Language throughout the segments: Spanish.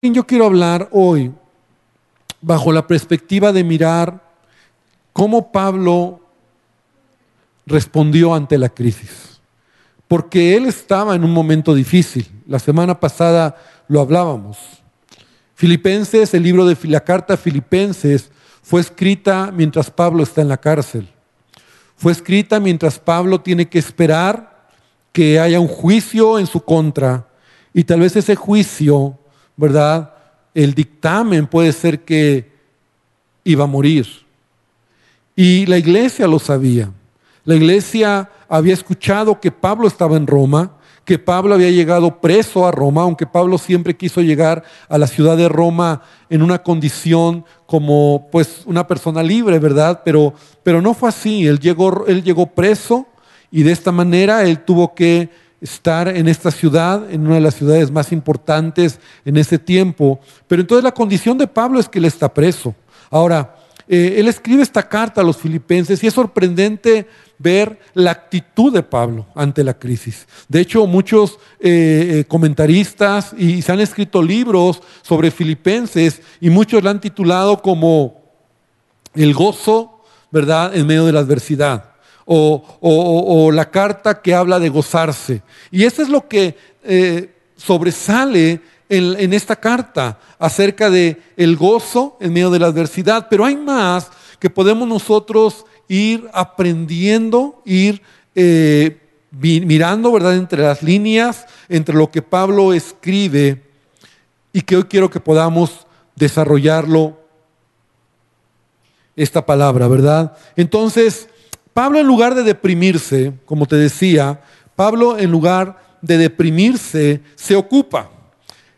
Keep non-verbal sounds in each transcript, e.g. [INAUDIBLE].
Yo quiero hablar hoy bajo la perspectiva de mirar cómo Pablo respondió ante la crisis. Porque él estaba en un momento difícil. La semana pasada lo hablábamos. Filipenses, el libro de la carta Filipenses, fue escrita mientras Pablo está en la cárcel. Fue escrita mientras Pablo tiene que esperar que haya un juicio en su contra. Y tal vez ese juicio ¿verdad? El dictamen puede ser que iba a morir. Y la iglesia lo sabía. La iglesia había escuchado que Pablo estaba en Roma, que Pablo había llegado preso a Roma, aunque Pablo siempre quiso llegar a la ciudad de Roma en una condición como pues una persona libre, ¿verdad? Pero, pero no fue así, él llegó, él llegó preso y de esta manera él tuvo que estar en esta ciudad, en una de las ciudades más importantes en ese tiempo. Pero entonces la condición de Pablo es que él está preso. Ahora, eh, él escribe esta carta a los filipenses y es sorprendente ver la actitud de Pablo ante la crisis. De hecho, muchos eh, eh, comentaristas y se han escrito libros sobre filipenses y muchos la han titulado como el gozo, ¿verdad?, en medio de la adversidad o, la carta que habla de gozarse. Y eso es lo que eh, sobresale en, esta carta acerca de el gozo en medio de la adversidad. Pero hay más que podemos nosotros ir aprendiendo, ir eh, mirando, ¿verdad?, entre las líneas, entre lo que Pablo escribe y que hoy quiero que podamos desarrollarlo esta palabra, ¿verdad? Entonces, Pablo en lugar de deprimirse, como te decía, Pablo en lugar de deprimirse se ocupa.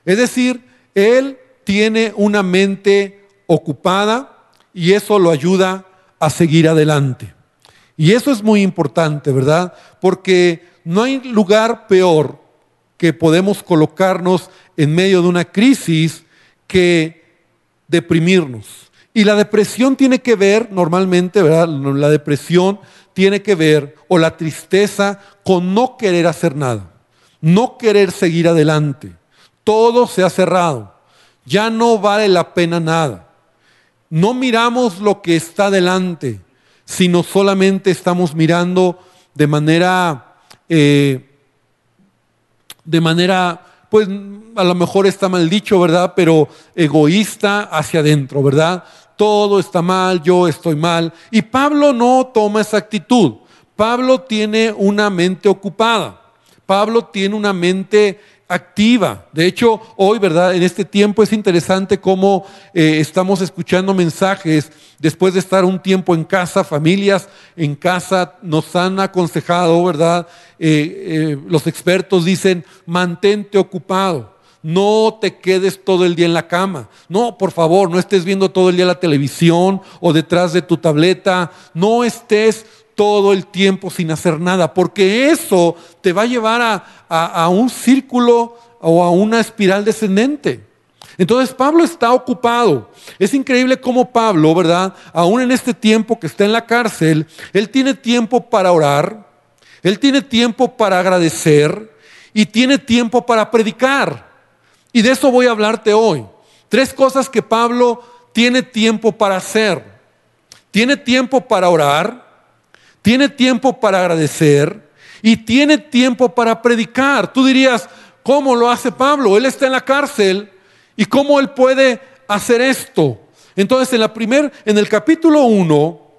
Es decir, él tiene una mente ocupada y eso lo ayuda a seguir adelante. Y eso es muy importante, ¿verdad? Porque no hay lugar peor que podemos colocarnos en medio de una crisis que deprimirnos. Y la depresión tiene que ver, normalmente, ¿verdad? La depresión tiene que ver, o la tristeza, con no querer hacer nada, no querer seguir adelante. Todo se ha cerrado, ya no vale la pena nada. No miramos lo que está delante, sino solamente estamos mirando de manera, eh, de manera pues a lo mejor está mal dicho, ¿verdad? Pero egoísta hacia adentro, ¿verdad? Todo está mal, yo estoy mal. Y Pablo no toma esa actitud. Pablo tiene una mente ocupada. Pablo tiene una mente activa. De hecho, hoy, ¿verdad? En este tiempo es interesante cómo eh, estamos escuchando mensajes después de estar un tiempo en casa, familias en casa nos han aconsejado, ¿verdad? Eh, eh, los expertos dicen, mantente ocupado. No te quedes todo el día en la cama. No, por favor, no estés viendo todo el día la televisión o detrás de tu tableta. No estés todo el tiempo sin hacer nada, porque eso te va a llevar a, un círculo o a una espiral descendente. Entonces Pablo está ocupado. Es increíble cómo Pablo, ¿verdad? Aún en este tiempo que está en la cárcel, él tiene tiempo para orar, él tiene tiempo para agradecer y tiene tiempo para predicar. Y de eso voy a hablarte hoy. Tres cosas que Pablo tiene tiempo para hacer. Tiene tiempo para orar, tiene tiempo para agradecer y tiene tiempo para predicar. Tú dirías, ¿cómo lo hace Pablo? Él está en la cárcel y cómo él puede hacer esto. Entonces, en la primer, en el capítulo 1,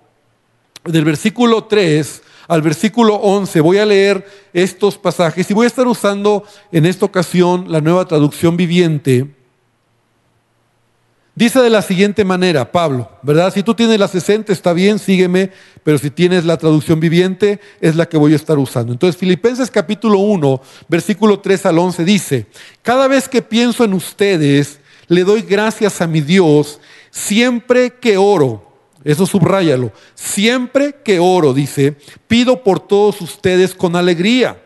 del versículo 3 al versículo 11, voy a leer estos pasajes y voy a estar usando en esta ocasión la nueva traducción viviente. Dice de la siguiente manera, Pablo, ¿verdad? Si tú tienes la 60 está bien, sígueme, pero si tienes la traducción viviente es la que voy a estar usando. Entonces, Filipenses capítulo 1, versículo 3 al 11 dice, cada vez que pienso en ustedes, le doy gracias a mi Dios siempre que oro. Eso subráyalo. Siempre que oro, dice, pido por todos ustedes con alegría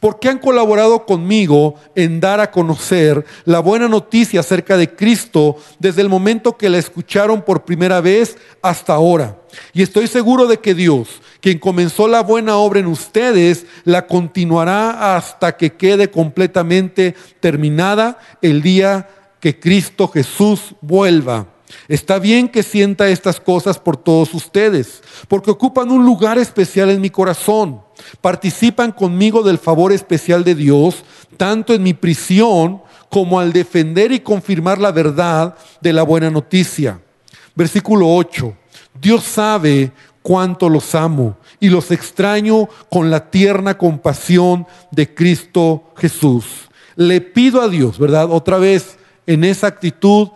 porque han colaborado conmigo en dar a conocer la buena noticia acerca de Cristo desde el momento que la escucharon por primera vez hasta ahora. Y estoy seguro de que Dios, quien comenzó la buena obra en ustedes, la continuará hasta que quede completamente terminada el día que Cristo Jesús vuelva. Está bien que sienta estas cosas por todos ustedes, porque ocupan un lugar especial en mi corazón. Participan conmigo del favor especial de Dios, tanto en mi prisión como al defender y confirmar la verdad de la buena noticia. Versículo 8. Dios sabe cuánto los amo y los extraño con la tierna compasión de Cristo Jesús. Le pido a Dios, ¿verdad? Otra vez en esa actitud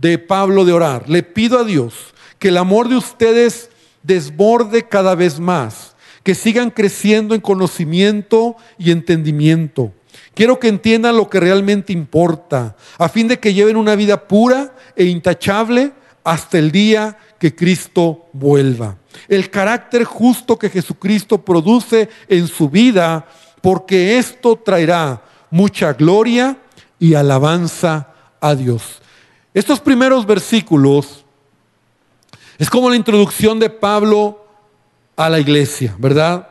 de Pablo de orar. Le pido a Dios que el amor de ustedes desborde cada vez más, que sigan creciendo en conocimiento y entendimiento. Quiero que entiendan lo que realmente importa, a fin de que lleven una vida pura e intachable hasta el día que Cristo vuelva. El carácter justo que Jesucristo produce en su vida, porque esto traerá mucha gloria y alabanza a Dios. Estos primeros versículos es como la introducción de Pablo a la iglesia, ¿verdad?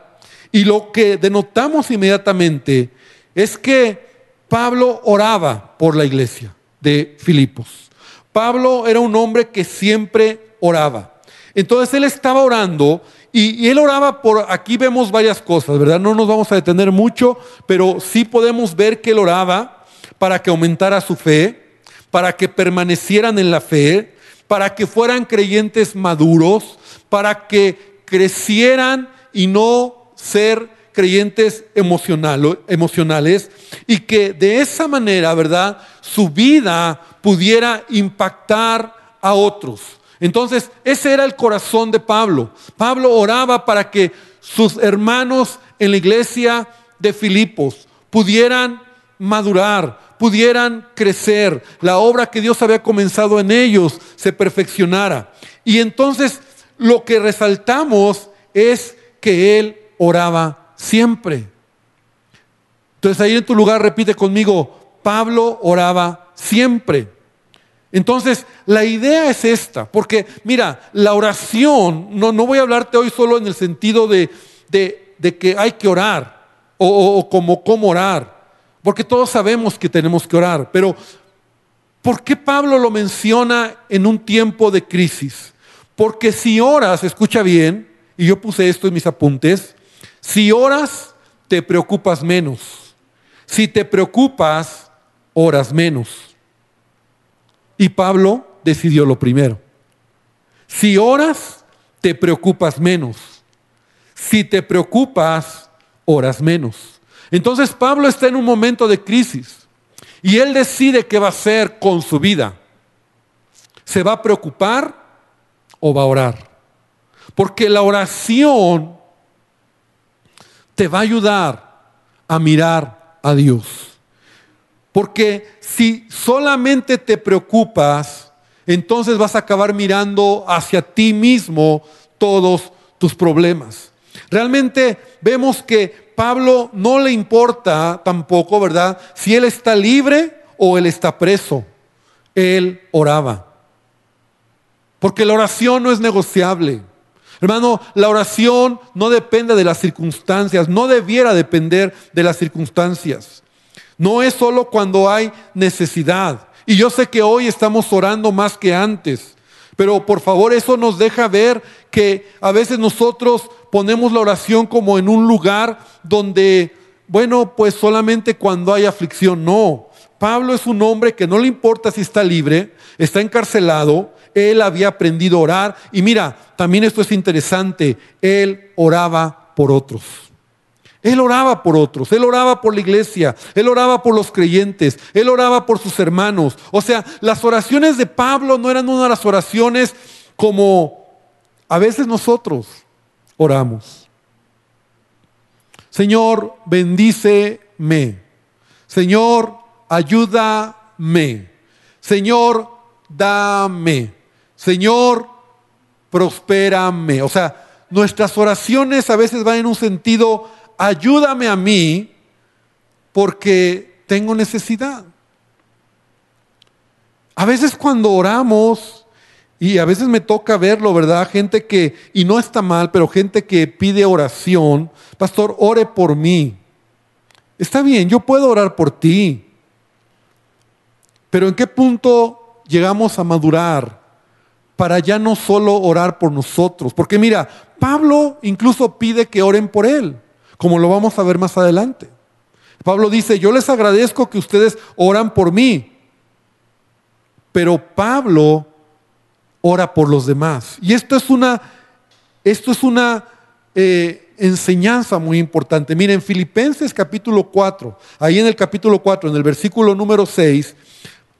Y lo que denotamos inmediatamente es que Pablo oraba por la iglesia de Filipos. Pablo era un hombre que siempre oraba. Entonces él estaba orando y, él oraba por, aquí vemos varias cosas, ¿verdad? No nos vamos a detener mucho, pero sí podemos ver que él oraba para que aumentara su fe, para que permanecieran en la fe, para que fueran creyentes maduros, para que crecieran y no ser creyentes emocionales y que de esa manera, ¿verdad? Su vida pudiera impactar a otros. Entonces, ese era el corazón de Pablo. Pablo oraba para que sus hermanos en la iglesia de Filipos pudieran madurar, pudieran crecer, la obra que Dios había comenzado en ellos se perfeccionara. Y entonces lo que resaltamos es que Él oraba siempre. Entonces ahí en tu lugar repite conmigo, Pablo oraba siempre. Entonces, la idea es esta, porque mira, la oración, no, no voy a hablarte hoy solo en el sentido de, de, que hay que orar o, o como cómo orar. Porque todos sabemos que tenemos que orar, pero ¿por qué Pablo lo menciona en un tiempo de crisis? Porque si oras, escucha bien, y yo puse esto en mis apuntes, si oras, te preocupas menos. Si te preocupas, oras menos. Y Pablo decidió lo primero. Si oras, te preocupas menos. Si te preocupas, oras menos. Entonces Pablo está en un momento de crisis y él decide qué va a hacer con su vida. ¿Se va a preocupar o va a orar? Porque la oración te va a ayudar a mirar a Dios. Porque si solamente te preocupas, entonces vas a acabar mirando hacia ti mismo todos tus problemas. Realmente vemos que Pablo no le importa tampoco, ¿verdad? Si él está libre o él está preso. Él oraba. Porque la oración no es negociable. Hermano, la oración no depende de las circunstancias, no debiera depender de las circunstancias. No es solo cuando hay necesidad. Y yo sé que hoy estamos orando más que antes, pero por favor eso nos deja ver que a veces nosotros ponemos la oración como en un lugar donde, bueno, pues solamente cuando hay aflicción. No, Pablo es un hombre que no le importa si está libre, está encarcelado, él había aprendido a orar. Y mira, también esto es interesante, él oraba por otros. Él oraba por otros, él oraba por la iglesia, él oraba por los creyentes, él oraba por sus hermanos. O sea, las oraciones de Pablo no eran una de las oraciones como a veces nosotros oramos. Señor, bendíceme. Señor, ayúdame. Señor, dame. Señor, prospérame. O sea, nuestras oraciones a veces van en un sentido, ayúdame a mí porque tengo necesidad. A veces cuando oramos, y a veces me toca verlo, ¿verdad? Gente que, y no está mal, pero gente que pide oración, pastor, ore por mí. Está bien, yo puedo orar por ti. Pero ¿en qué punto llegamos a madurar para ya no solo orar por nosotros? Porque mira, Pablo incluso pide que oren por él, como lo vamos a ver más adelante. Pablo dice, yo les agradezco que ustedes oran por mí, pero Pablo ora por los demás. Y esto es una, esto es una eh, enseñanza muy importante. Miren, Filipenses capítulo 4, ahí en el capítulo 4, en el versículo número 6,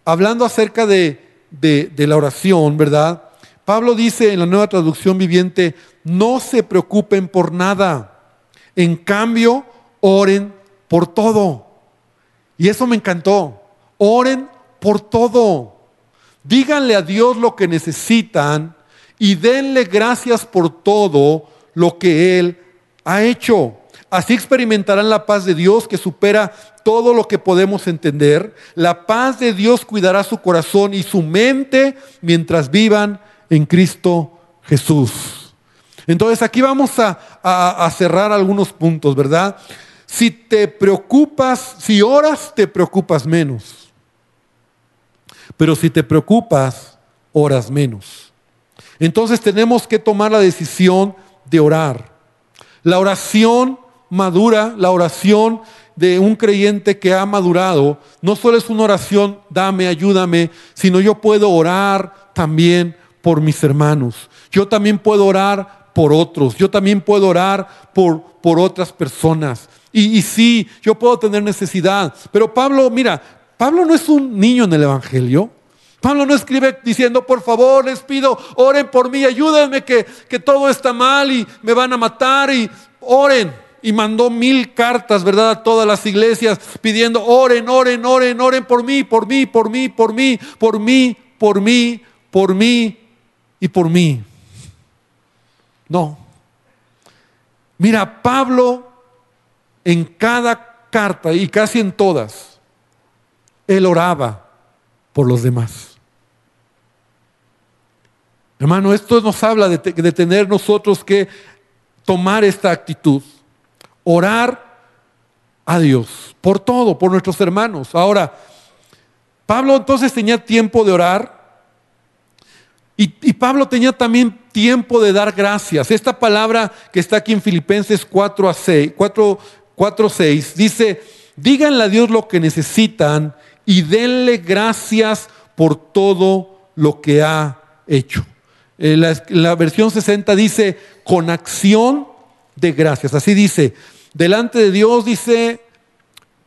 hablando acerca de, de la oración, ¿verdad? Pablo dice en la nueva traducción viviente, no se preocupen por nada, en cambio, oren por todo. Y eso me encantó. Oren por todo. Díganle a Dios lo que necesitan y denle gracias por todo lo que Él ha hecho. Así experimentarán la paz de Dios que supera todo lo que podemos entender. La paz de Dios cuidará su corazón y su mente mientras vivan en Cristo Jesús. Entonces aquí vamos a, cerrar algunos puntos, ¿verdad? Si te preocupas, si oras, te preocupas menos. Pero si te preocupas, oras menos. Entonces tenemos que tomar la decisión de orar. La oración madura, la oración de un creyente que ha madurado, no solo es una oración, dame, ayúdame, sino yo puedo orar también por mis hermanos. Yo también puedo orar por otros. Yo también puedo orar por, por otras personas. Y, sí, yo puedo tener necesidad. Pero Pablo, mira, Pablo no es un niño en el Evangelio. Pablo no escribe diciendo, por favor, les pido, oren por mí, ayúdenme que, que todo está mal y me van a matar y oren. Y mandó mil cartas, ¿verdad? A todas las iglesias pidiendo, oren, oren, oren, oren por mí, por mí, por mí, por mí, por mí, por mí, por mí y por mí. No. Mira, Pablo en cada carta y casi en todas, él oraba por los demás. Hermano, esto nos habla de, tener nosotros que tomar esta actitud, orar a Dios por todo, por nuestros hermanos. Ahora, Pablo entonces tenía tiempo de orar y, Pablo tenía también tiempo de dar gracias. Esta palabra que está aquí en Filipenses 4 a 6, 4, 4.6 dice, díganle a Dios lo que necesitan y denle gracias por todo lo que ha hecho. Eh, la, la versión 60 dice, con acción de gracias. Así dice, delante de Dios dice,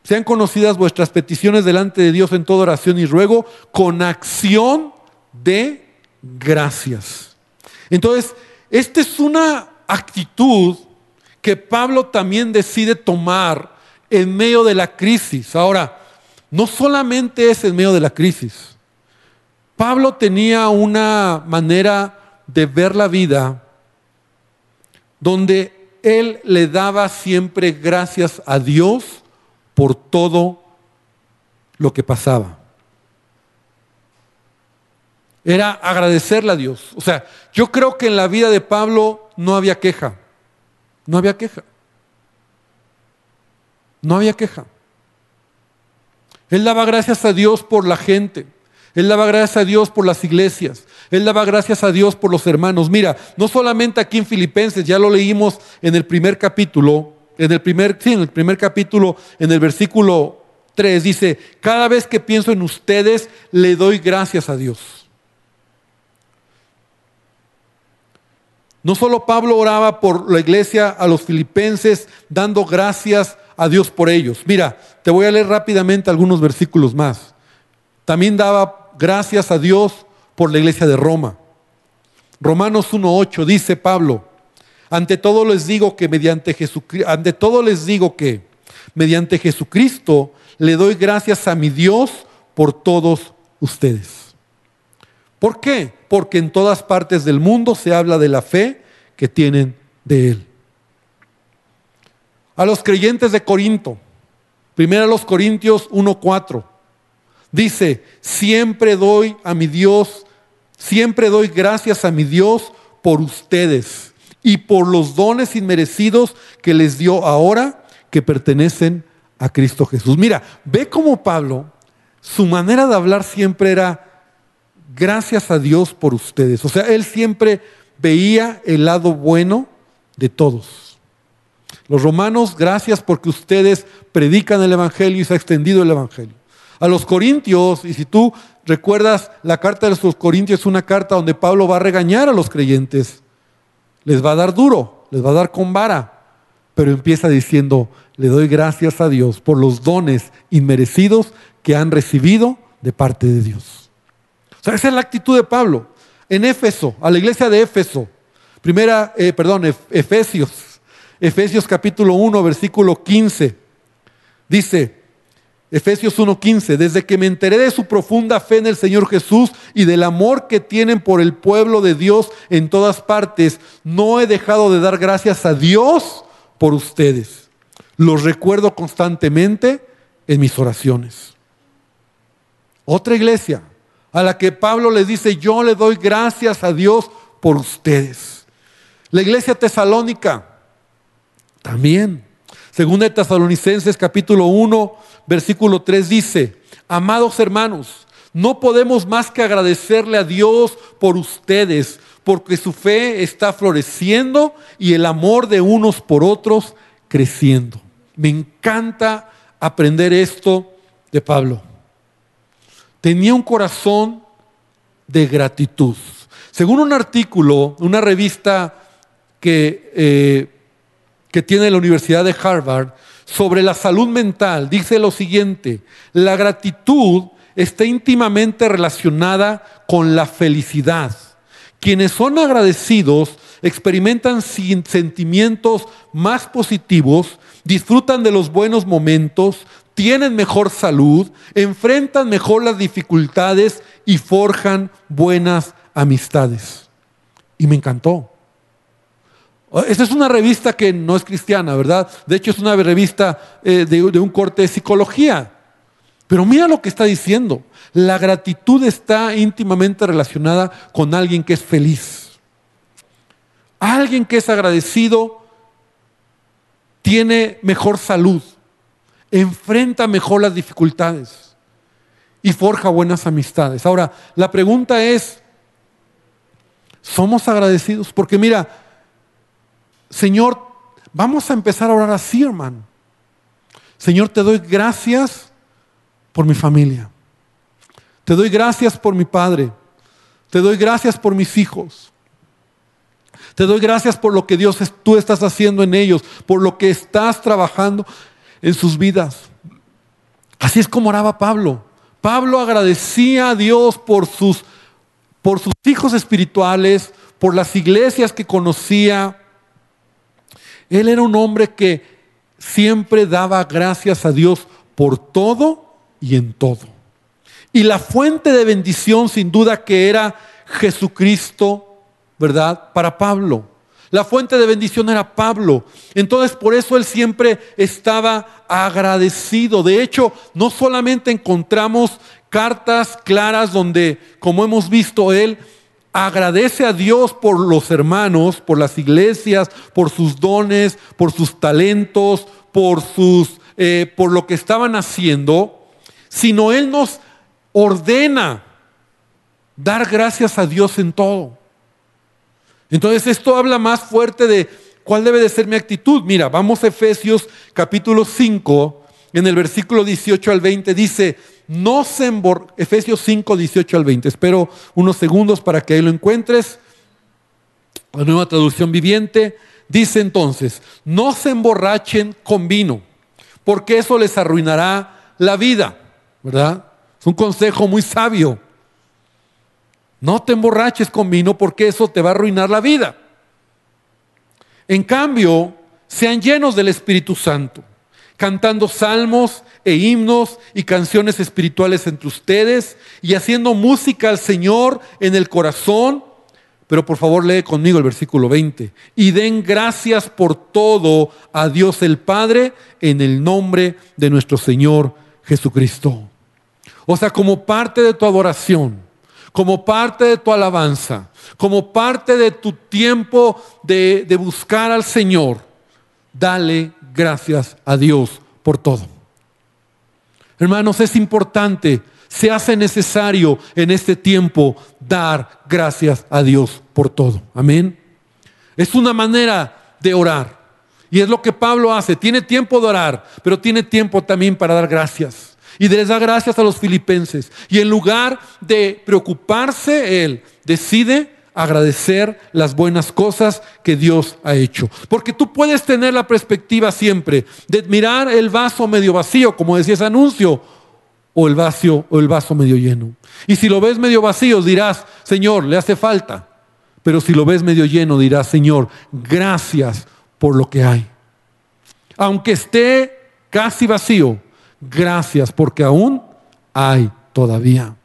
sean conocidas vuestras peticiones delante de Dios en toda oración y ruego, con acción de gracias. Entonces, esta es una actitud que Pablo también decide tomar en medio de la crisis. Ahora, no solamente es en medio de la crisis. Pablo tenía una manera de ver la vida donde él le daba siempre gracias a Dios por todo lo que pasaba. Era agradecerle a Dios. O sea, yo creo que en la vida de Pablo no había queja. No había queja. No había queja. Él daba gracias a Dios por la gente. Él daba gracias a Dios por las iglesias. Él daba gracias a Dios por los hermanos. Mira, no solamente aquí en Filipenses, ya lo leímos en el primer capítulo, en el primer, sí, en el primer capítulo, en el versículo 3, dice, cada vez que pienso en ustedes, le doy gracias a Dios. No solo Pablo oraba por la iglesia a los filipenses, dando gracias a Dios por ellos. Mira, te voy a leer rápidamente algunos versículos más. También daba gracias a Dios por la iglesia de Roma. Romanos 1.8 dice Pablo, ante todo les digo que mediante Jesucristo, ante todo les digo que mediante Jesucristo le doy gracias a mi Dios por todos ustedes. ¿Por qué? Porque en todas partes del mundo se habla de la fe que tienen de Él. A los creyentes de Corinto, primero a los Corintios 1.4, dice, siempre doy a mi Dios, siempre doy gracias a mi Dios por ustedes y por los dones inmerecidos que les dio ahora que pertenecen a Cristo Jesús. Mira, ve cómo Pablo su manera de hablar siempre era gracias a Dios por ustedes. O sea, él siempre veía el lado bueno de todos. Los romanos, gracias porque ustedes predican el Evangelio y se ha extendido el Evangelio. A los corintios, y si tú recuerdas la carta de los corintios, es una carta donde Pablo va a regañar a los creyentes. Les va a dar duro, les va a dar con vara. Pero empieza diciendo, le doy gracias a Dios por los dones inmerecidos que han recibido de parte de Dios. O sea, esa es la actitud de Pablo. En Éfeso, a la iglesia de Éfeso, primera, eh, perdón, Efesios, Efesios capítulo 1, versículo 15, dice, Efesios 1:15, desde que me enteré de su profunda fe en el Señor Jesús y del amor que tienen por el pueblo de Dios en todas partes, no he dejado de dar gracias a Dios por ustedes. Los recuerdo constantemente en mis oraciones. Otra iglesia a la que Pablo le dice, yo le doy gracias a Dios por ustedes. La iglesia tesalónica también. Segunda de Tesalonicenses capítulo 1, versículo 3 dice, amados hermanos, no podemos más que agradecerle a Dios por ustedes, porque su fe está floreciendo y el amor de unos por otros creciendo. Me encanta aprender esto de Pablo. Tenía un corazón de gratitud. Según un artículo, una revista que, eh, que tiene la Universidad de Harvard sobre la salud mental, dice lo siguiente, la gratitud está íntimamente relacionada con la felicidad. Quienes son agradecidos experimentan sentimientos más positivos, disfrutan de los buenos momentos, tienen mejor salud, enfrentan mejor las dificultades y forjan buenas amistades. Y me encantó. Esta es una revista que no es cristiana, ¿verdad? De hecho es una revista eh, de, de un corte de psicología. Pero mira lo que está diciendo. La gratitud está íntimamente relacionada con alguien que es feliz. Alguien que es agradecido tiene mejor salud, enfrenta mejor las dificultades y forja buenas amistades. Ahora, la pregunta es, ¿somos agradecidos? Porque mira, Señor, vamos a empezar a orar así, hermano. Señor, te doy gracias por mi familia. Te doy gracias por mi padre. Te doy gracias por mis hijos. Te doy gracias por lo que Dios tú estás haciendo en ellos, por lo que estás trabajando en sus vidas. Así es como oraba Pablo. Pablo agradecía a Dios por sus, por sus hijos espirituales, por las iglesias que conocía. Él era un hombre que siempre daba gracias a Dios por todo y en todo. Y la fuente de bendición sin duda que era Jesucristo, ¿verdad? Para Pablo. La fuente de bendición era Pablo. Entonces por eso él siempre estaba agradecido. De hecho, no solamente encontramos cartas claras donde, como hemos visto, él agradece a Dios por los hermanos, por las iglesias, por sus dones, por sus talentos, por, sus, eh, por lo que estaban haciendo, sino él nos ordena dar gracias a Dios en todo. Entonces esto habla más fuerte de cuál debe de ser mi actitud. Mira, vamos a Efesios capítulo 5, en el versículo 18 al 20 dice, no se Efesios 5, 18 al 20. Espero unos segundos para que ahí lo encuentres. La nueva traducción viviente dice entonces, no se emborrachen con vino, porque eso les arruinará la vida, ¿verdad? Es un consejo muy sabio. No te emborraches con vino porque eso te va a arruinar la vida. En cambio, sean llenos del Espíritu Santo, cantando salmos e himnos y canciones espirituales entre ustedes y haciendo música al Señor en el corazón. Pero por favor lee conmigo el versículo 20. Y den gracias por todo a Dios el Padre en el nombre de nuestro Señor Jesucristo. O sea, como parte de tu adoración, como parte de tu alabanza, como parte de tu tiempo de, buscar al Señor, dale gracias a Dios por todo. Hermanos, es importante se hace necesario en este tiempo dar gracias a Dios por todo. Amén. Es una manera de orar. Y es lo que Pablo hace. Tiene tiempo de orar, pero tiene tiempo también para dar gracias. Y les da gracias a los filipenses. Y en lugar de preocuparse, él decide agradecer las buenas cosas que Dios ha hecho. Porque tú puedes tener la perspectiva siempre de mirar el vaso medio vacío, como decía ese anuncio, o el vaso, o el vaso medio lleno. Y si lo ves medio vacío, dirás, Señor, le hace falta. Pero si lo ves medio lleno, dirás, Señor, gracias por lo que hay. Aunque esté casi vacío, gracias porque aún hay todavía.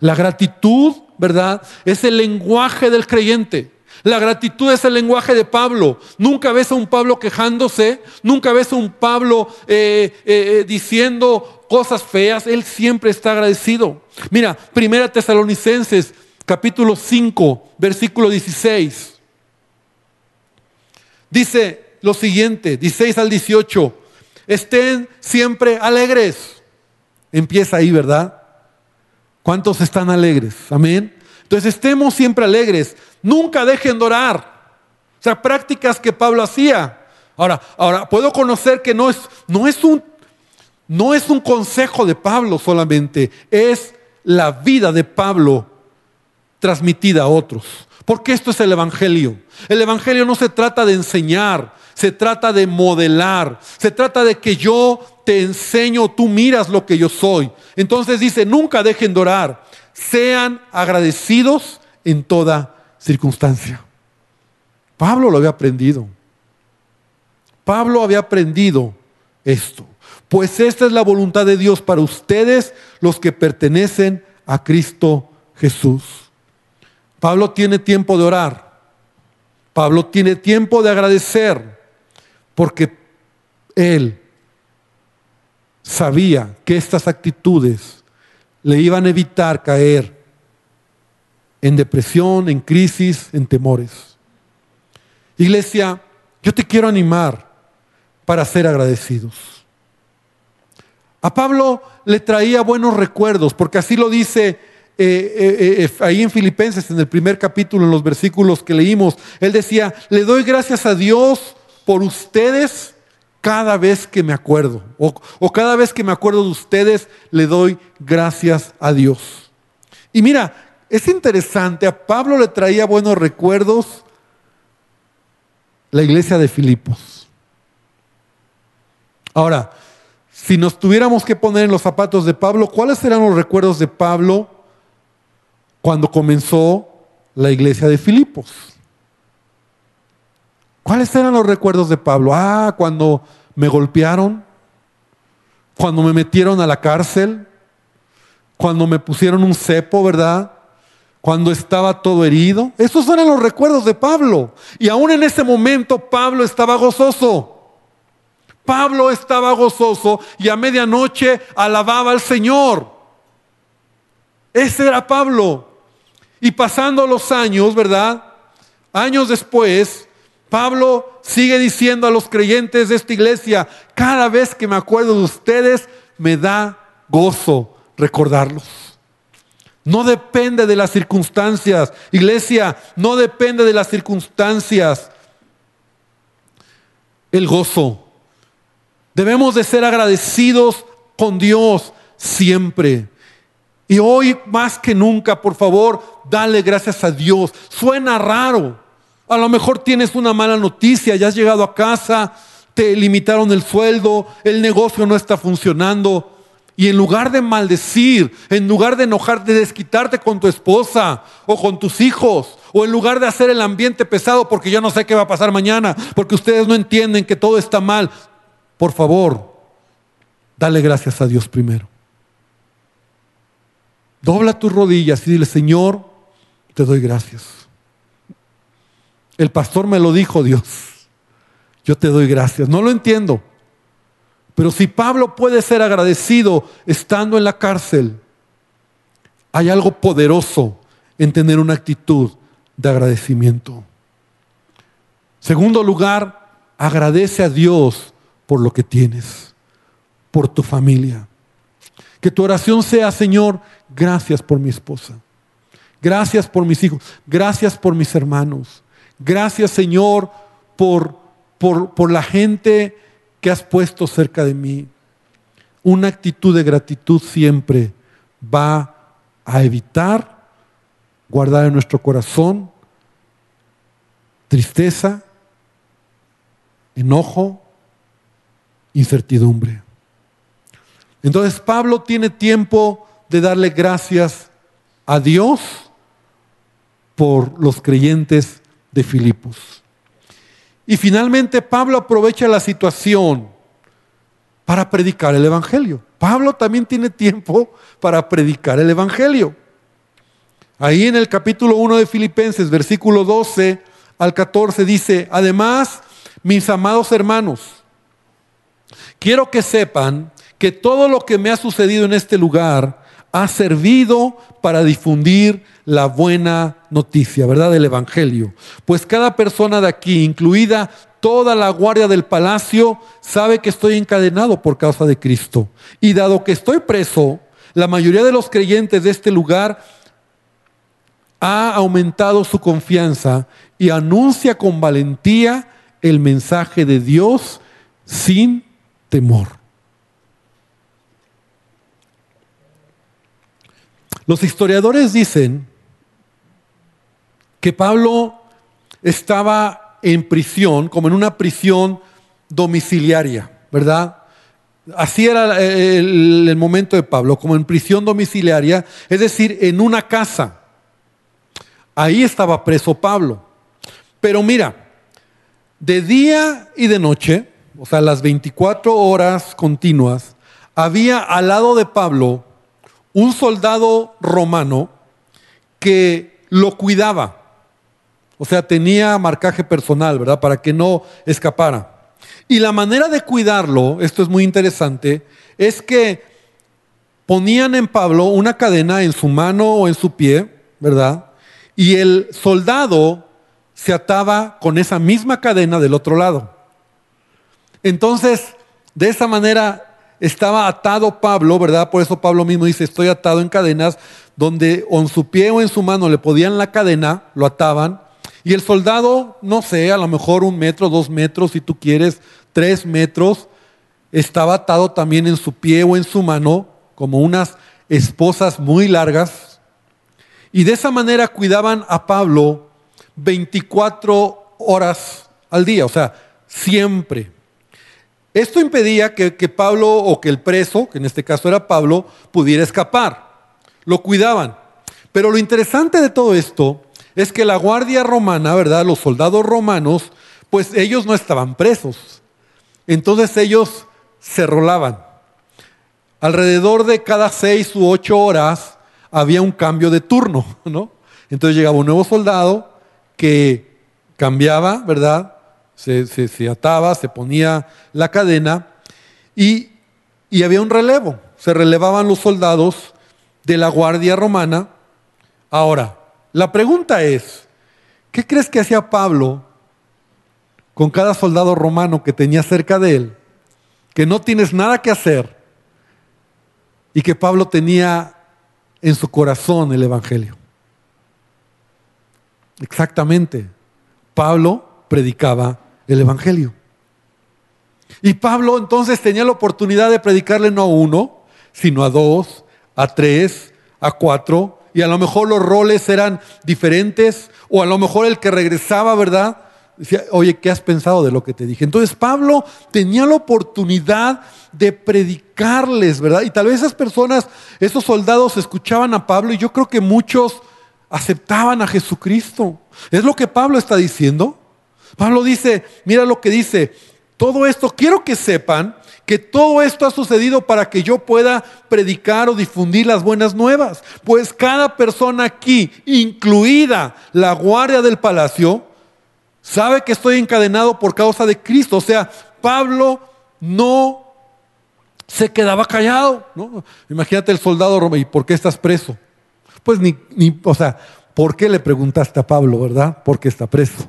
La gratitud ¿verdad? Es el lenguaje del creyente. La gratitud es el lenguaje de Pablo. Nunca ves a un Pablo quejándose, nunca ves a un Pablo eh, eh, eh, diciendo cosas feas. Él siempre está agradecido. Mira, Primera Tesalonicenses, capítulo 5, versículo 16. Dice lo siguiente, 16 al 18. Estén siempre alegres. Empieza ahí, ¿verdad? ¿Cuántos están alegres? Amén. Entonces estemos siempre alegres. Nunca dejen de orar. O sea, prácticas que Pablo hacía. Ahora, ahora puedo conocer que no es, no es un, no es un consejo de Pablo solamente, es la vida de Pablo transmitida a otros. Porque esto es el Evangelio. El Evangelio no se trata de enseñar, se trata de modelar, se trata de que yo te enseño, tú miras lo que yo soy. Entonces dice, nunca dejen de orar, sean agradecidos en toda circunstancia. Pablo lo había aprendido. Pablo había aprendido esto. Pues esta es la voluntad de Dios para ustedes, los que pertenecen a Cristo Jesús. Pablo tiene tiempo de orar. Pablo tiene tiempo de agradecer porque él sabía que estas actitudes le iban a evitar caer en depresión, en crisis, en temores. Iglesia, yo te quiero animar para ser agradecidos. A Pablo le traía buenos recuerdos, porque así lo dice eh, eh, eh, ahí en Filipenses, en el primer capítulo, en los versículos que leímos. Él decía, le doy gracias a Dios por ustedes cada vez que me acuerdo, o, cada vez que me acuerdo de ustedes, le doy gracias a Dios. Y mira, es interesante, a Pablo le traía buenos recuerdos la iglesia de Filipos. Ahora, si nos tuviéramos que poner en los zapatos de Pablo, ¿cuáles serán los recuerdos de Pablo cuando comenzó la iglesia de Filipos? ¿Cuáles eran los recuerdos de Pablo? Ah, cuando me golpearon, cuando me metieron a la cárcel, cuando me pusieron un cepo, ¿verdad? Cuando estaba todo herido. Esos eran los recuerdos de Pablo. Y aún en ese momento Pablo estaba gozoso. Pablo estaba gozoso y a medianoche alababa al Señor. Ese era Pablo. Y pasando los años, ¿verdad? Años después, Pablo sigue diciendo a los creyentes de esta iglesia, cada vez que me acuerdo de ustedes, me da gozo recordarlos. No depende de las circunstancias. Iglesia, no depende de las circunstancias. El gozo. Debemos de ser agradecidos con Dios siempre. Y hoy más que nunca, por favor, dale gracias a Dios. Suena raro. A lo mejor tienes una mala noticia, ya has llegado a casa, te limitaron el sueldo, el negocio no está funcionando. Y en lugar de maldecir, en lugar de enojarte, de desquitarte con tu esposa o con tus hijos, o en lugar de hacer el ambiente pesado porque yo no sé qué va a pasar mañana, porque ustedes no entienden que todo está mal, por favor, dale gracias a Dios primero. Dobla tus rodillas y dile, Señor, te doy gracias. El pastor me lo dijo, Dios. Yo te doy gracias. No lo entiendo. Pero si Pablo puede ser agradecido estando en la cárcel, hay algo poderoso en tener una actitud de agradecimiento. Segundo lugar, agradece a Dios por lo que tienes, por tu familia. Que tu oración sea, Señor, gracias por mi esposa. Gracias por mis hijos. Gracias por mis hermanos. Gracias, Señor, por, por, por la gente que has puesto cerca de mí. Una actitud de gratitud siempre va a evitar guardar en nuestro corazón tristeza, enojo, incertidumbre. Entonces Pablo tiene tiempo de darle gracias a Dios por los creyentes de Filipos. Y finalmente Pablo aprovecha la situación para predicar el Evangelio. Pablo también tiene tiempo para predicar el Evangelio. Ahí en el capítulo 1 de Filipenses, versículo 12 al 14, dice, además, mis amados hermanos, quiero que sepan que todo lo que me ha sucedido en este lugar ha servido para difundir la buena noticia, ¿verdad? Del Evangelio. Pues cada persona de aquí, incluida toda la guardia del palacio, sabe que estoy encadenado por causa de Cristo. Y dado que estoy preso, la mayoría de los creyentes de este lugar ha aumentado su confianza y anuncia con valentía el mensaje de Dios sin temor. Los historiadores dicen que Pablo estaba en prisión, como en una prisión domiciliaria, ¿verdad? Así era el, momento de Pablo, como en prisión domiciliaria, es decir, en una casa. Ahí estaba preso Pablo. Pero mira, de día y de noche, o sea, las 24 horas continuas, había al lado de Pablo un soldado romano que lo cuidaba. O sea, tenía marcaje personal, ¿verdad? Para que no escapara. Y la manera de cuidarlo, esto es muy interesante, es que ponían en Pablo una cadena en su mano o en su pie, ¿verdad? Y el soldado se ataba con esa misma cadena del otro lado. Entonces, de esa manera estaba atado Pablo, ¿verdad? Por eso Pablo mismo dice, estoy atado en cadenas, donde en su pie o en su mano le podían la cadena, lo ataban, y el soldado, no sé, a lo mejor un metro, dos metros, si tú quieres, tres metros, estaba atado también en su pie o en su mano, como unas esposas muy largas, y de esa manera cuidaban a Pablo 24 horas al día, o sea, siempre. Esto impedía que, Pablo o que el preso, que en este caso era Pablo, pudiera escapar. Lo cuidaban. Pero lo interesante de todo esto es que la guardia romana, ¿verdad? Los soldados romanos, pues ellos no estaban presos. Entonces ellos se rolaban. Alrededor de cada seis u ocho horas había un cambio de turno, [LAUGHS] ¿no? Entonces llegaba un nuevo soldado que cambiaba, ¿verdad? Se, ataba, se ponía la cadena y, y había un relevo. Se relevaban los soldados de la guardia romana. Ahora, la pregunta es, ¿qué crees que hacía Pablo con cada soldado romano que tenía cerca de él? Que no tienes nada que hacer y que Pablo tenía en su corazón el Evangelio. Exactamente. Pablo predicaba el Evangelio. Y Pablo entonces tenía la oportunidad de predicarle no a uno, sino a dos, a tres, a cuatro, y a lo mejor los roles eran diferentes, o a lo mejor el que regresaba, ¿verdad? Decía, oye, ¿qué has pensado de lo que te dije? Entonces Pablo tenía la oportunidad de predicarles, ¿verdad? Y tal vez esas personas, esos soldados escuchaban a Pablo y yo creo que muchos aceptaban a Jesucristo. Es lo que Pablo está diciendo. Pablo dice, mira lo que dice, todo esto, quiero que sepan que todo esto ha sucedido para que yo pueda predicar o difundir las buenas nuevas. Pues cada persona aquí, incluida la guardia del palacio, sabe que estoy encadenado por causa de Cristo. O sea, Pablo no se quedaba callado. Imagínate el soldado romano, ¿y por qué estás preso? Pues ni, ni, o sea, ¿por qué le preguntaste a Pablo, verdad? ¿Por qué está preso?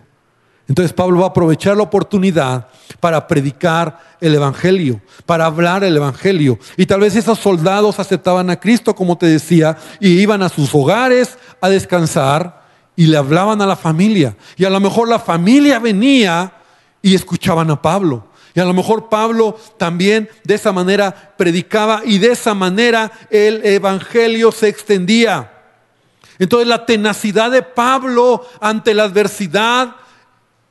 Entonces Pablo va a aprovechar la oportunidad para predicar el Evangelio, para hablar el Evangelio. Y tal vez esos soldados aceptaban a Cristo, como te decía, y iban a sus hogares a descansar y le hablaban a la familia. Y a lo mejor la familia venía y escuchaban a Pablo. Y a lo mejor Pablo también de esa manera predicaba y de esa manera el Evangelio se extendía. Entonces la tenacidad de Pablo ante la adversidad,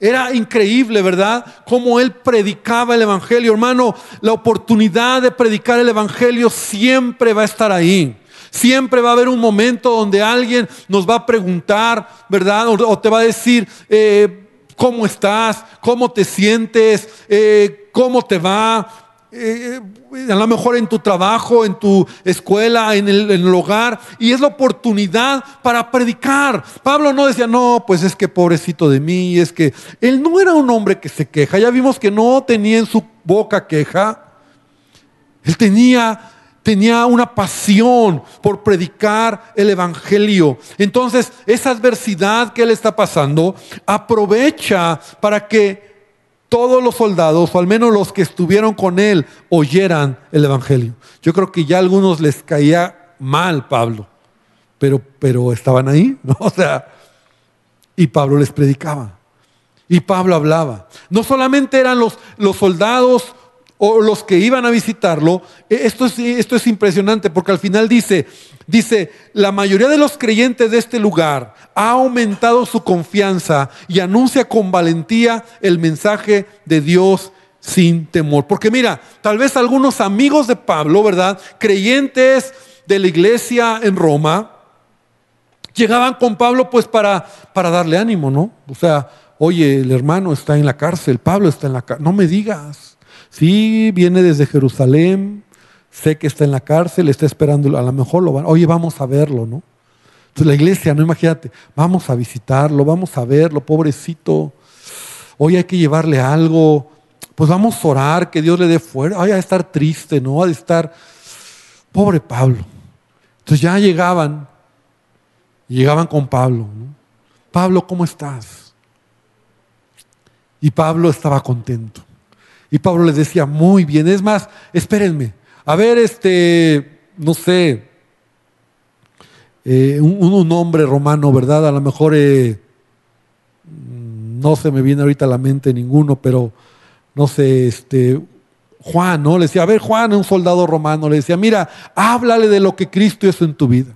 era increíble, ¿verdad? Cómo él predicaba el Evangelio. Hermano, la oportunidad de predicar el Evangelio siempre va a estar ahí. Siempre va a haber un momento donde alguien nos va a preguntar, ¿verdad? O, te va a decir, eh, ¿cómo estás? ¿Cómo te sientes? Eh, ¿Cómo te va? Eh, a lo mejor en tu trabajo, en tu escuela, en el, hogar, y es la oportunidad para predicar. Pablo no decía, no, pues es que pobrecito de mí, es que él no era un hombre que se queja, ya vimos que no tenía en su boca queja, él tenía tenía una pasión por predicar el Evangelio. Entonces, esa adversidad que él está pasando, aprovecha para que todos los soldados, o al menos los que estuvieron con él, oyeran el Evangelio. Yo creo que ya a algunos les caía mal Pablo, pero, pero estaban ahí, [LAUGHS] ¿no? O sea, y Pablo les predicaba. Y Pablo hablaba. No solamente eran los, los soldados o los que iban a visitarlo, e, esto es, impresionante porque al final dice, dice, la mayoría de los creyentes de este lugar ha aumentado su confianza y anuncia con valentía el mensaje de Dios sin temor. Porque mira, tal vez algunos amigos de Pablo, ¿verdad? Creyentes de la iglesia en Roma, llegaban con Pablo pues para, para darle ánimo, ¿no? O sea, oye, el hermano está en la cárcel, Pablo está en la cárcel, no me digas. Sí, viene desde Jerusalén, sé que está en la cárcel, está esperando, a lo mejor lo van, oye, vamos a verlo, ¿no? Entonces la iglesia, no imagínate, vamos a visitarlo, vamos a verlo, pobrecito. Hoy hay que llevarle algo, pues vamos a orar, que Dios le dé fuerza. Ay, a estar triste, ¿no? De estar, pobre Pablo. Entonces ya llegaban, llegaban con Pablo. ¿no? Pablo, ¿cómo estás? Y Pablo estaba contento. Y Pablo les decía, muy bien, es más, espérenme, a ver, este, no sé, eh, un, nombre romano, ¿verdad? A lo mejor eh, no se me viene ahorita a la mente ninguno, pero no sé, este, Juan, ¿no? Le decía, a ver, Juan, un soldado romano, le decía, mira, háblale de lo que Cristo hizo en tu vida.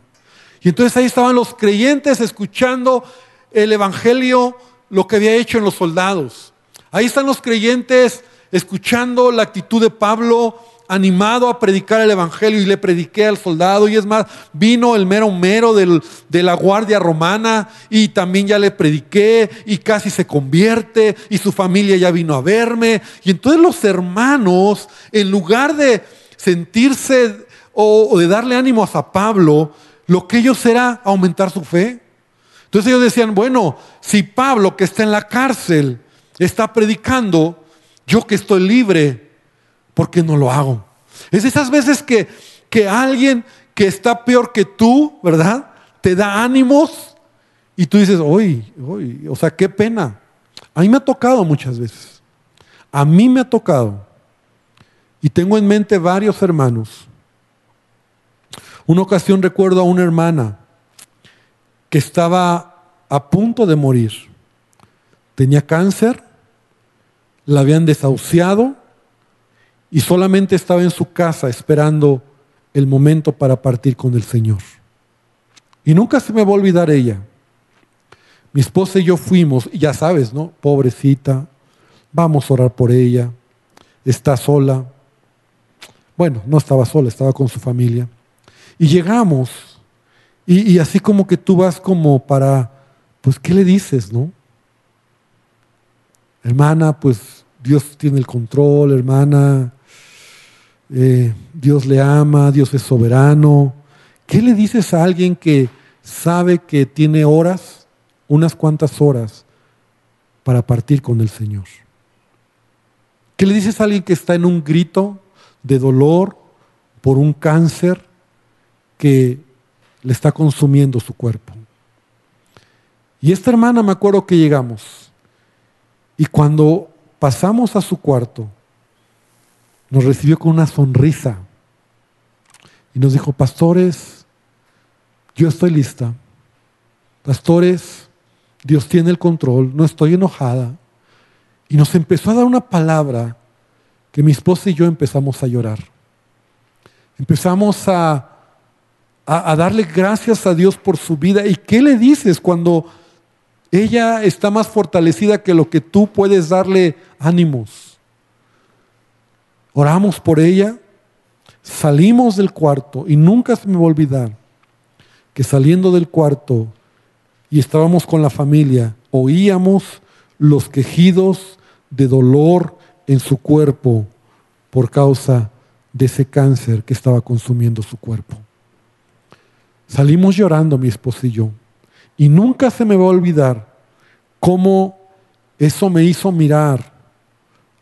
Y entonces ahí estaban los creyentes escuchando el Evangelio, lo que había hecho en los soldados. Ahí están los creyentes escuchando la actitud de Pablo, animado a predicar el Evangelio y le prediqué al soldado. Y es más, vino el mero mero de la guardia romana y también ya le prediqué y casi se convierte y su familia ya vino a verme. Y entonces los hermanos, en lugar de sentirse o, o de darle ánimos a Pablo, lo que ellos era aumentar su fe. Entonces ellos decían, bueno, si Pablo que está en la cárcel está predicando, yo que estoy libre, ¿por qué no lo hago? Es esas veces que, que alguien que está peor que tú, ¿verdad? Te da ánimos y tú dices, uy, uy, o sea, qué pena. A mí me ha tocado muchas veces. A mí me ha tocado. Y tengo en mente varios hermanos. Una ocasión recuerdo a una hermana que estaba a punto de morir. Tenía cáncer la habían desahuciado y solamente estaba en su casa esperando el momento para partir con el Señor. Y nunca se me va a olvidar ella. Mi esposa y yo fuimos, y ya sabes, ¿no? Pobrecita, vamos a orar por ella, está sola. Bueno, no estaba sola, estaba con su familia. Y llegamos, y, y así como que tú vas como para, pues, ¿qué le dices, no? Hermana, pues Dios tiene el control, hermana, eh, Dios le ama, Dios es soberano. ¿Qué le dices a alguien que sabe que tiene horas, unas cuantas horas, para partir con el Señor? ¿Qué le dices a alguien que está en un grito de dolor por un cáncer que le está consumiendo su cuerpo? Y esta hermana me acuerdo que llegamos Y cuando pasamos a su cuarto, nos recibió con una sonrisa y nos dijo, pastores, yo estoy lista. Pastores, Dios tiene el control, no estoy enojada. Y nos empezó a dar una palabra que mi esposa y yo empezamos a llorar. Empezamos a, a, darle gracias a Dios por su vida. ¿Y qué le dices cuando ella está más fortalecida que lo que tú puedes darle ánimos? Oramos por ella, salimos del cuarto y nunca se me va a olvidar que saliendo del cuarto y estábamos con la familia, oíamos los quejidos de dolor en su cuerpo por causa de ese cáncer que estaba consumiendo su cuerpo. Salimos llorando mi esposo y yo. Y nunca se me va a olvidar cómo eso me hizo mirar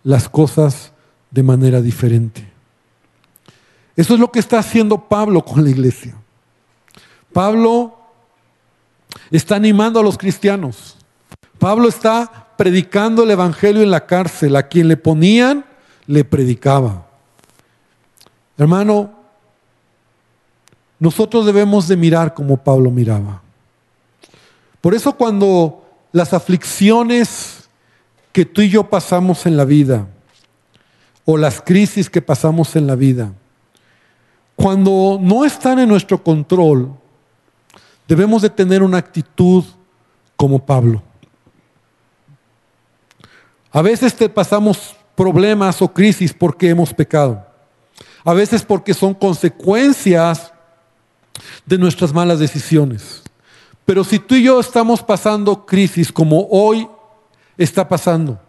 las cosas de manera diferente. Eso es lo que está haciendo Pablo con la iglesia. Pablo está animando a los cristianos. Pablo está predicando el Evangelio en la cárcel. A quien le ponían, le predicaba. Hermano, nosotros debemos de mirar como Pablo miraba. Por eso cuando las aflicciones que tú y yo pasamos en la vida, o las crisis que pasamos en la vida, cuando no están en nuestro control, debemos de tener una actitud como Pablo. A veces te pasamos problemas o crisis porque hemos pecado. A veces porque son consecuencias de nuestras malas decisiones. Pero si tú y yo estamos pasando crisis como hoy está pasando,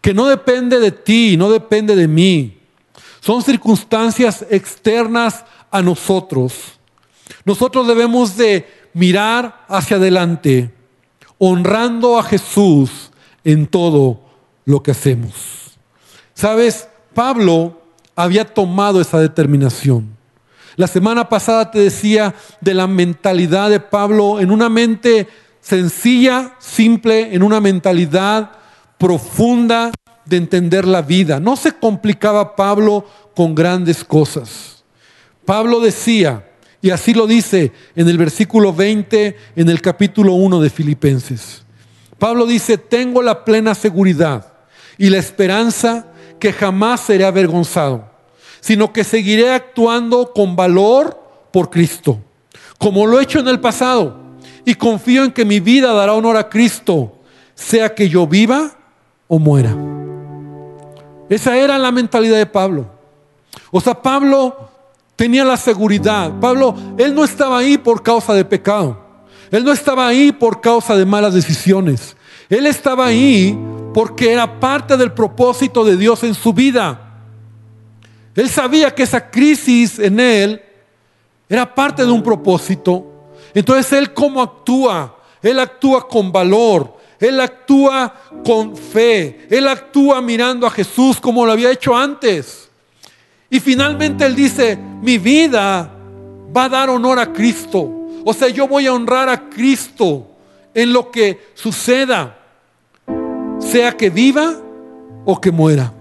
que no depende de ti, no depende de mí, son circunstancias externas a nosotros. Nosotros debemos de mirar hacia adelante, honrando a Jesús en todo lo que hacemos. Sabes, Pablo había tomado esa determinación. La semana pasada te decía de la mentalidad de Pablo en una mente sencilla, simple, en una mentalidad profunda de entender la vida. No se complicaba Pablo con grandes cosas. Pablo decía, y así lo dice en el versículo 20, en el capítulo 1 de Filipenses. Pablo dice, tengo la plena seguridad y la esperanza que jamás seré avergonzado sino que seguiré actuando con valor por Cristo, como lo he hecho en el pasado, y confío en que mi vida dará honor a Cristo, sea que yo viva o muera. Esa era la mentalidad de Pablo. O sea, Pablo tenía la seguridad. Pablo, él no estaba ahí por causa de pecado. Él no estaba ahí por causa de malas decisiones. Él estaba ahí porque era parte del propósito de Dios en su vida. Él sabía que esa crisis en él era parte de un propósito. Entonces él cómo actúa? Él actúa con valor, él actúa con fe, él actúa mirando a Jesús como lo había hecho antes. Y finalmente él dice, mi vida va a dar honor a Cristo. O sea, yo voy a honrar a Cristo en lo que suceda, sea que viva o que muera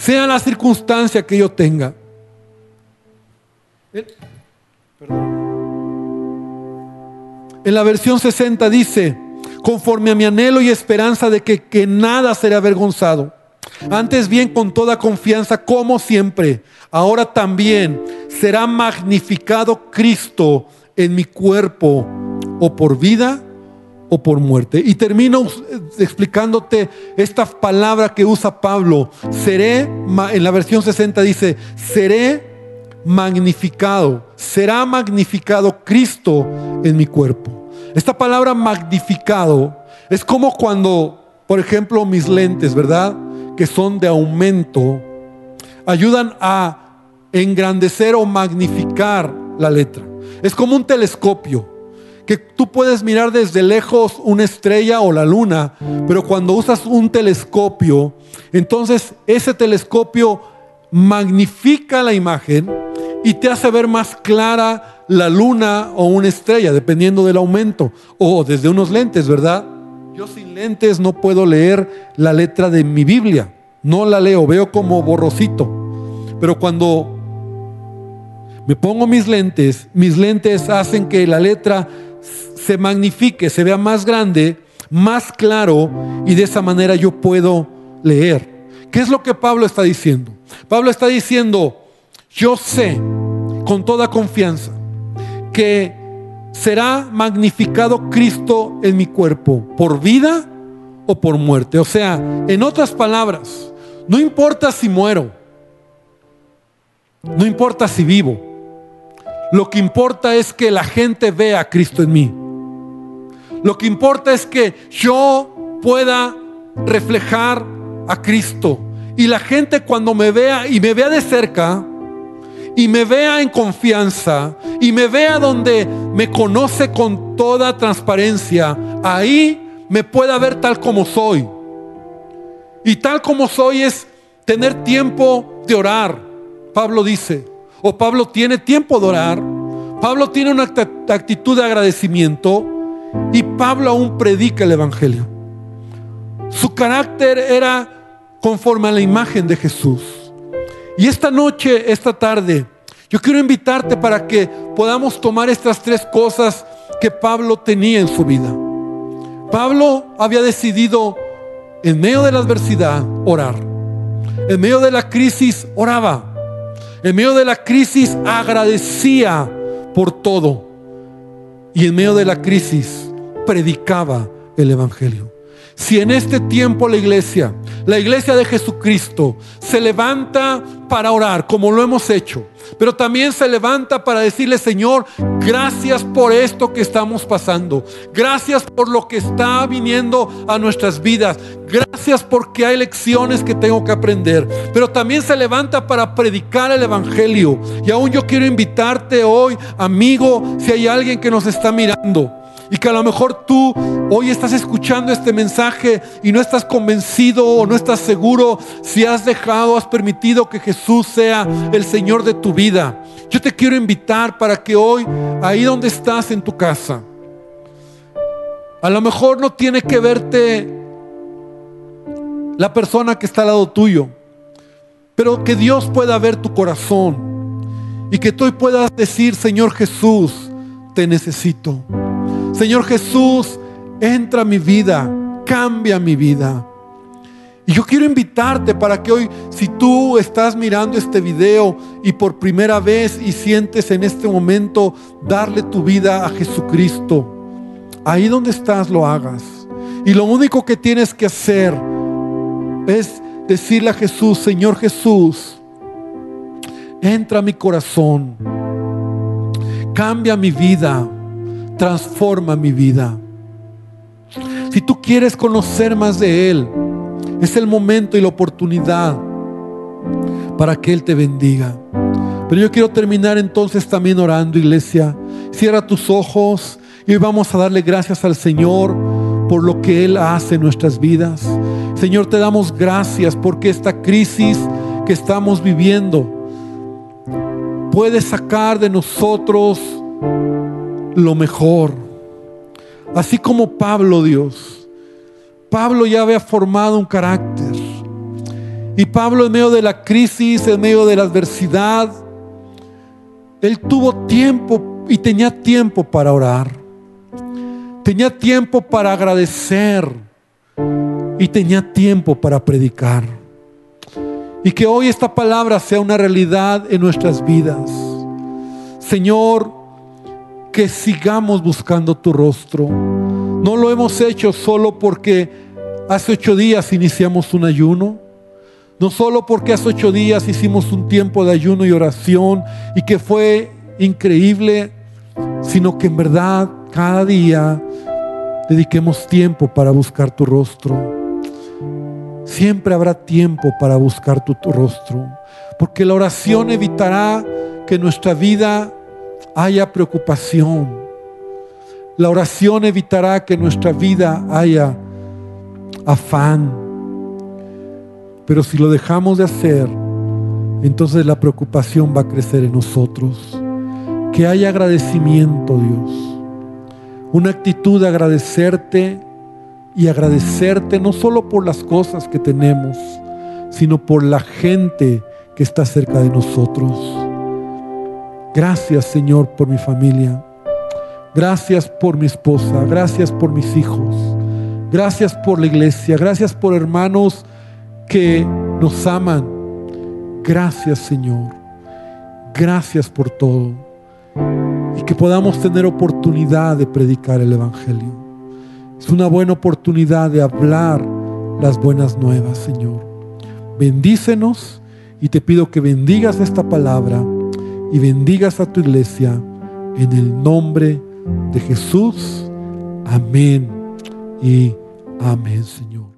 sea la circunstancia que yo tenga. En la versión 60 dice, conforme a mi anhelo y esperanza de que, que nada será avergonzado. Antes bien, con toda confianza, como siempre, ahora también será magnificado Cristo en mi cuerpo, o por vida o por muerte. Y termino explicándote esta palabra que usa Pablo. Seré, en la versión 60 dice, seré magnificado, será magnificado Cristo en mi cuerpo. Esta palabra magnificado es como cuando, por ejemplo, mis lentes, ¿verdad? Que son de aumento, ayudan a engrandecer o magnificar la letra. Es como un telescopio que tú puedes mirar desde lejos una estrella o la luna, pero cuando usas un telescopio, entonces ese telescopio magnifica la imagen y te hace ver más clara la luna o una estrella, dependiendo del aumento, o desde unos lentes, ¿verdad? Yo sin lentes no puedo leer la letra de mi Biblia. No la leo, veo como borrosito. Pero cuando me pongo mis lentes, mis lentes hacen que la letra se magnifique, se vea más grande, más claro y de esa manera yo puedo leer. ¿Qué es lo que Pablo está diciendo? Pablo está diciendo, yo sé con toda confianza que será magnificado Cristo en mi cuerpo, por vida o por muerte. O sea, en otras palabras, no importa si muero, no importa si vivo, lo que importa es que la gente vea a Cristo en mí. Lo que importa es que yo pueda reflejar a Cristo. Y la gente cuando me vea y me vea de cerca, y me vea en confianza, y me vea donde me conoce con toda transparencia, ahí me pueda ver tal como soy. Y tal como soy es tener tiempo de orar. Pablo dice, o Pablo tiene tiempo de orar. Pablo tiene una actitud de agradecimiento y Pablo aún predica el Evangelio. Su carácter era conforme a la imagen de Jesús. Y esta noche, esta tarde, yo quiero invitarte para que podamos tomar estas tres cosas que Pablo tenía en su vida. Pablo había decidido, en medio de la adversidad, orar. En medio de la crisis, oraba. En medio de la crisis, agradecía por todo. Y en medio de la crisis, predicaba el Evangelio. Si en este tiempo la iglesia, la iglesia de Jesucristo, se levanta para orar, como lo hemos hecho, pero también se levanta para decirle, Señor, gracias por esto que estamos pasando. Gracias por lo que está viniendo a nuestras vidas. Gracias porque hay lecciones que tengo que aprender. Pero también se levanta para predicar el Evangelio. Y aún yo quiero invitarte hoy, amigo, si hay alguien que nos está mirando y que a lo mejor tú hoy estás escuchando este mensaje y no estás convencido o no estás seguro si has dejado, has permitido que Jesús sea el Señor de tu vida. Yo te quiero invitar para que hoy, ahí donde estás en tu casa, a lo mejor no tiene que verte la persona que está al lado tuyo, pero que Dios pueda ver tu corazón y que tú puedas decir, Señor Jesús, te necesito. Señor Jesús, entra a mi vida, cambia mi vida. Y yo quiero invitarte para que hoy, si tú estás mirando este video y por primera vez y sientes en este momento darle tu vida a Jesucristo, ahí donde estás lo hagas. Y lo único que tienes que hacer es decirle a Jesús, Señor Jesús, entra a mi corazón, cambia mi vida transforma mi vida. Si tú quieres conocer más de Él, es el momento y la oportunidad para que Él te bendiga. Pero yo quiero terminar entonces también orando, iglesia. Cierra tus ojos y hoy vamos a darle gracias al Señor por lo que Él hace en nuestras vidas. Señor, te damos gracias porque esta crisis que estamos viviendo puede sacar de nosotros lo mejor. Así como Pablo, Dios. Pablo ya había formado un carácter. Y Pablo en medio de la crisis, en medio de la adversidad, él tuvo tiempo y tenía tiempo para orar. Tenía tiempo para agradecer. Y tenía tiempo para predicar. Y que hoy esta palabra sea una realidad en nuestras vidas. Señor, que sigamos buscando tu rostro. No lo hemos hecho solo porque hace ocho días iniciamos un ayuno. No solo porque hace ocho días hicimos un tiempo de ayuno y oración y que fue increíble, sino que en verdad cada día dediquemos tiempo para buscar tu rostro. Siempre habrá tiempo para buscar tu, tu rostro, porque la oración evitará que nuestra vida haya preocupación. La oración evitará que nuestra vida haya afán. Pero si lo dejamos de hacer, entonces la preocupación va a crecer en nosotros. Que haya agradecimiento, Dios. Una actitud de agradecerte y agradecerte no solo por las cosas que tenemos, sino por la gente que está cerca de nosotros. Gracias Señor por mi familia. Gracias por mi esposa. Gracias por mis hijos. Gracias por la iglesia. Gracias por hermanos que nos aman. Gracias Señor. Gracias por todo. Y que podamos tener oportunidad de predicar el Evangelio. Es una buena oportunidad de hablar las buenas nuevas, Señor. Bendícenos y te pido que bendigas esta palabra y bendigas a tu iglesia en el nombre de Jesús. Amén y amén, Señor.